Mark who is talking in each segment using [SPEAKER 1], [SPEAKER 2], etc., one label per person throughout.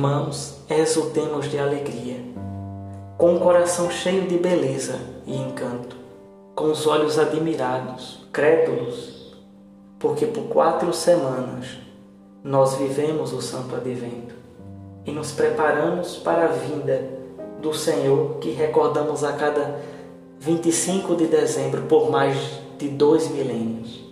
[SPEAKER 1] Irmãos, exultemos de alegria, com o coração cheio de beleza e encanto, com os olhos admirados, crédulos, porque por quatro semanas nós vivemos o Santo Advento e nos preparamos para a vinda do Senhor que recordamos a cada 25 de dezembro por mais de dois milênios.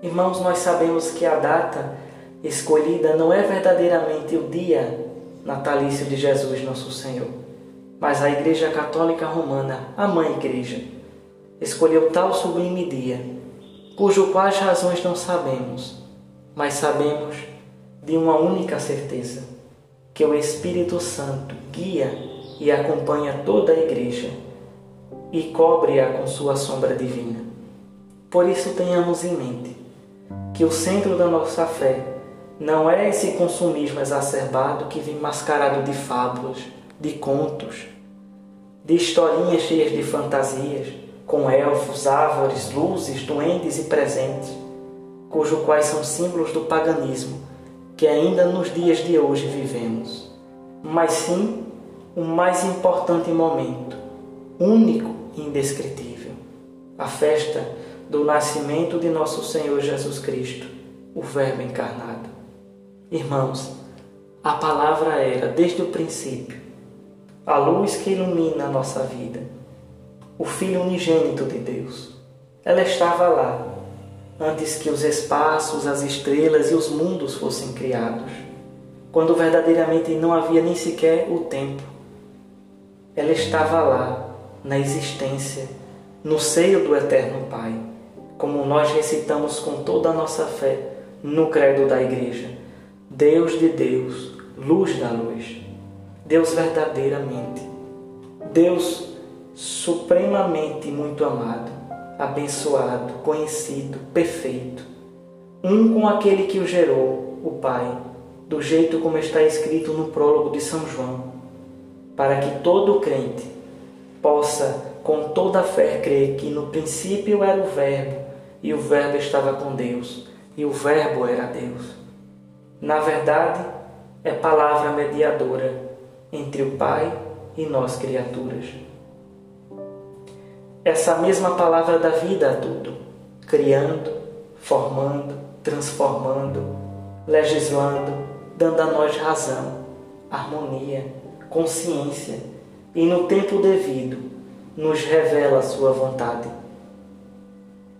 [SPEAKER 1] Irmãos, nós sabemos que a data escolhida não é verdadeiramente o dia natalício de Jesus, nosso Senhor, mas a Igreja Católica Romana, a Mãe Igreja, escolheu tal sublime dia, cujo quais razões não sabemos, mas sabemos de uma única certeza, que o Espírito Santo guia e acompanha toda a Igreja e cobre-a com sua sombra divina. Por isso tenhamos em mente que o centro da nossa fé não é esse consumismo exacerbado que vem mascarado de fábulas, de contos, de historinhas cheias de fantasias, com elfos, árvores, luzes, duendes e presentes, cujos quais são símbolos do paganismo que ainda nos dias de hoje vivemos, mas sim o mais importante momento, único e indescritível, a festa do nascimento de nosso Senhor Jesus Cristo, o Verbo encarnado. Irmãos, a palavra era, desde o princípio, a luz que ilumina a nossa vida, o Filho unigênito de Deus. Ela estava lá, antes que os espaços, as estrelas e os mundos fossem criados, quando verdadeiramente não havia nem sequer o tempo. Ela estava lá, na existência, no seio do Eterno Pai, como nós recitamos com toda a nossa fé no credo da Igreja. Deus de Deus, luz da luz, Deus verdadeiramente, Deus supremamente muito amado, abençoado, conhecido, perfeito, um com aquele que o gerou, o Pai, do jeito como está escrito no prólogo de São João, para que todo crente possa com toda a fé crer que no princípio era o Verbo e o Verbo estava com Deus e o Verbo era Deus. Na verdade, é palavra mediadora entre o Pai e nós criaturas essa mesma palavra dá vida a tudo, criando, formando, transformando, legislando, dando a nós razão, harmonia, consciência e, no tempo devido, nos revela a sua vontade.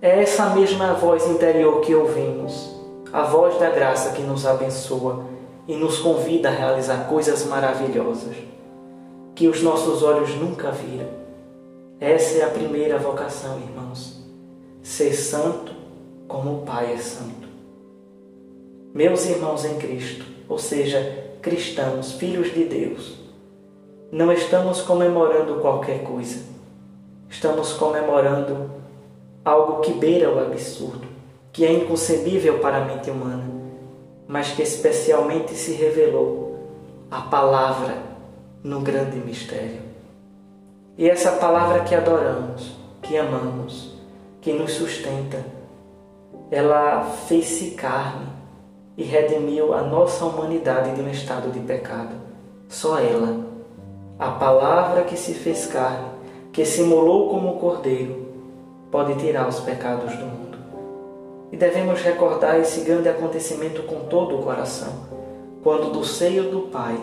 [SPEAKER 1] É essa mesma voz interior que ouvimos, a voz da graça que nos abençoa e nos convida a realizar coisas maravilhosas que os nossos olhos nunca viram essa é a primeira vocação, irmãos. Ser santo como o Pai é santo. Meus irmãos em Cristo, ou seja, cristãos, filhos de Deus, não estamos comemorando qualquer coisa. Estamos comemorando algo que beira o absurdo, que é inconcebível para a mente humana, mas que especialmente se revelou a palavra no grande mistério. E essa palavra que adoramos, que amamos, que nos sustenta, ela fez-se carne e redimiu a nossa humanidade de um estado de pecado. Só ela, a palavra que se fez carne, que simulou como cordeiro, pode tirar os pecados do mundo. E devemos recordar esse grande acontecimento com todo o coração, quando do seio do Pai,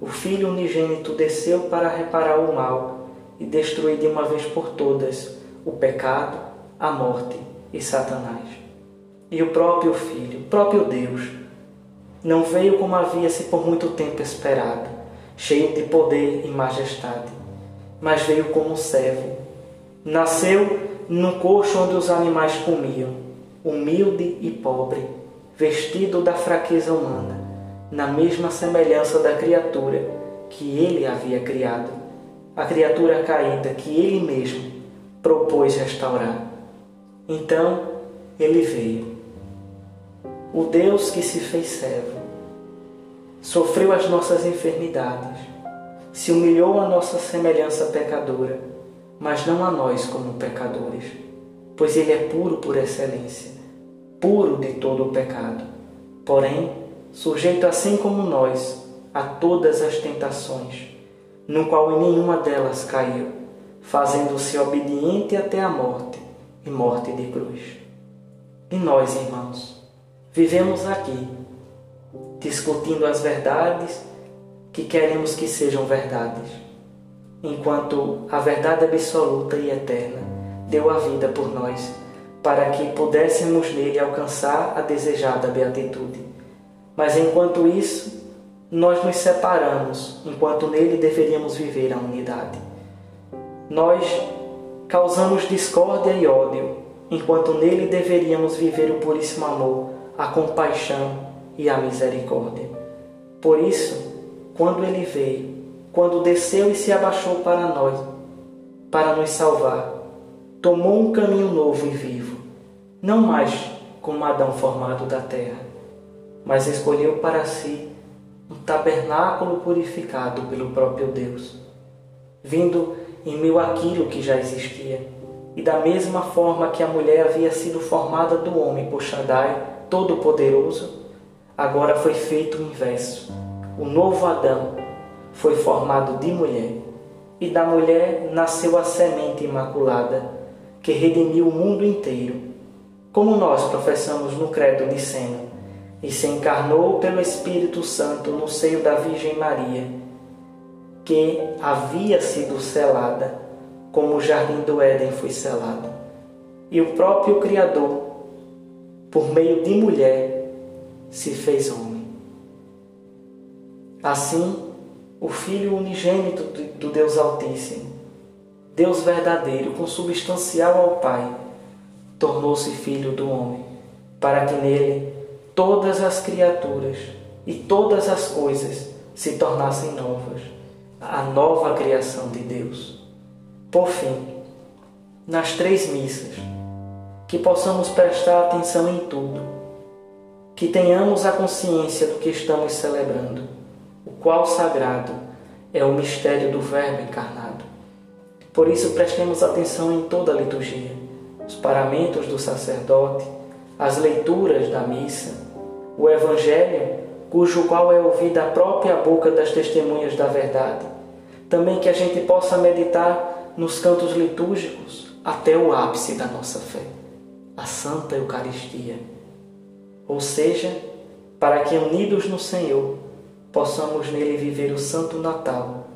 [SPEAKER 1] o Filho unigênito desceu para reparar o mal e destruir de uma vez por todas o pecado, a morte e Satanás. E o próprio Filho, o próprio Deus, não veio como havia-se por muito tempo esperado, cheio de poder e majestade, mas veio como servo. Nasceu no coxo onde os animais comiam, humilde e pobre, vestido da fraqueza humana, na mesma semelhança da criatura que ele havia criado a criatura caída que ele mesmo propôs restaurar. Então ele veio. O Deus que se fez servo, sofreu as nossas enfermidades, se humilhou à nossa semelhança pecadora, mas não a nós como pecadores. pois ele é puro por excelência, puro de todo o pecado, porém sujeito assim como nós a todas as tentações, no qual em nenhuma delas caiu, fazendo-se obediente até a morte e morte de cruz. E nós, irmãos, vivemos aqui, discutindo as verdades que queremos que sejam verdades, enquanto a verdade absoluta e eterna deu a vida por nós, para que pudéssemos nele alcançar a desejada beatitude. Mas enquanto isso, nós nos separamos, enquanto nele deveríamos viver a unidade. Nós causamos discórdia e ódio, enquanto nele deveríamos viver o puríssimo amor, a compaixão e a misericórdia. Por isso, quando ele veio, quando desceu e se abaixou para nós, para nos salvar, tomou um caminho novo e vivo, não mais como Adão formado da terra, mas escolheu para si um tabernáculo purificado pelo próprio Deus, vindo em meio àquilo que já existia, e da mesma forma que a mulher havia sido formada do homem por Shaddai, Todo-Poderoso, agora foi feito o inverso. O novo Adão foi formado de mulher, e da mulher nasceu a semente imaculada, que redimiu o mundo inteiro, como nós professamos no Credo Sena, e se encarnou pelo Espírito Santo no seio da Virgem Maria, que havia sido selada, como o jardim do Éden foi selado. E o próprio Criador, por meio de mulher, se fez homem. Assim, o Filho unigênito do Deus Altíssimo, Deus verdadeiro, consubstancial ao Pai, tornou-se filho do homem, para que nele todas as criaturas e todas as coisas se tornassem novas, a nova criação de Deus. Por fim, nas três missas, que possamos prestar atenção em tudo, que tenhamos a consciência do que estamos celebrando o qual sagrado é o mistério do Verbo encarnado. Por isso, prestemos atenção em toda a liturgia, os paramentos do sacerdote, as leituras da missa, o Evangelho, cujo qual é ouvida a própria boca das testemunhas da verdade. Também que a gente possa meditar nos cantos litúrgicos até o ápice da nossa fé, a Santa Eucaristia. Ou seja, para que unidos no Senhor, possamos nele viver o Santo Natal,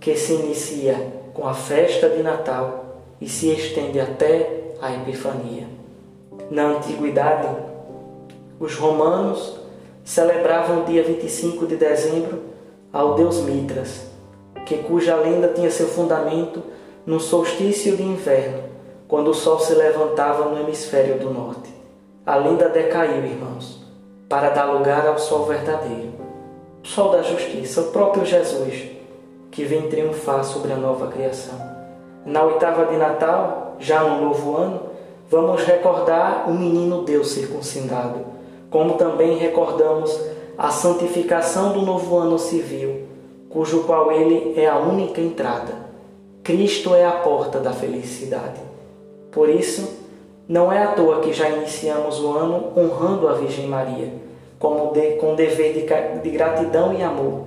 [SPEAKER 1] que se inicia com a festa de Natal e se estende até a Epifania. Na antiguidade, os romanos celebravam o dia 25 de dezembro ao deus Mitras, que cuja lenda tinha seu fundamento no solstício de inverno, quando o sol se levantava no hemisfério do norte. A lenda decaiu, irmãos, para dar lugar ao sol verdadeiro sol da justiça, o próprio Jesus, que vem triunfar sobre a nova criação. Na oitava de Natal, já no novo ano, vamos recordar o menino Deus circuncidado, como também recordamos a santificação do novo ano civil, cujo qual ele é a única entrada. Cristo é a porta da felicidade. Por isso, não é à toa que já iniciamos o ano honrando a Virgem Maria como de, com dever de, de gratidão e amor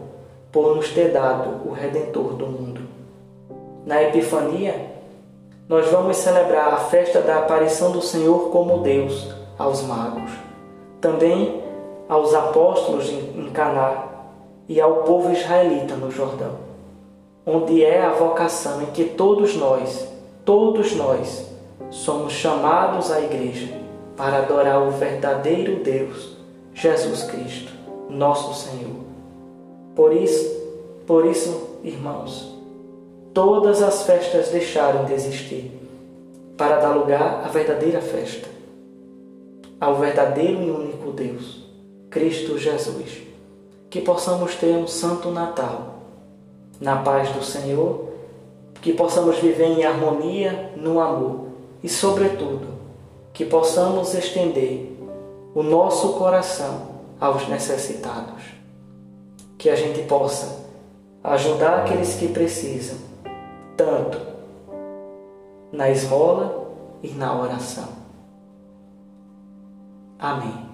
[SPEAKER 1] por nos ter dado o Redentor do mundo. Na Epifania, nós vamos celebrar a festa da aparição do Senhor como Deus aos magos, também aos apóstolos em Caná e ao povo israelita no Jordão, onde é a vocação em que todos nós, todos nós, somos chamados à igreja para adorar o verdadeiro Deus Jesus Cristo, nosso Senhor. Por isso, por isso, irmãos, todas as festas deixaram de existir para dar lugar à verdadeira festa, ao verdadeiro e único Deus, Cristo Jesus. Que possamos ter um santo Natal, na paz do Senhor, que possamos viver em harmonia, no amor e, sobretudo, que possamos estender o nosso coração aos necessitados. Que a gente possa ajudar aqueles que precisam, tanto na esmola e na oração. Amém.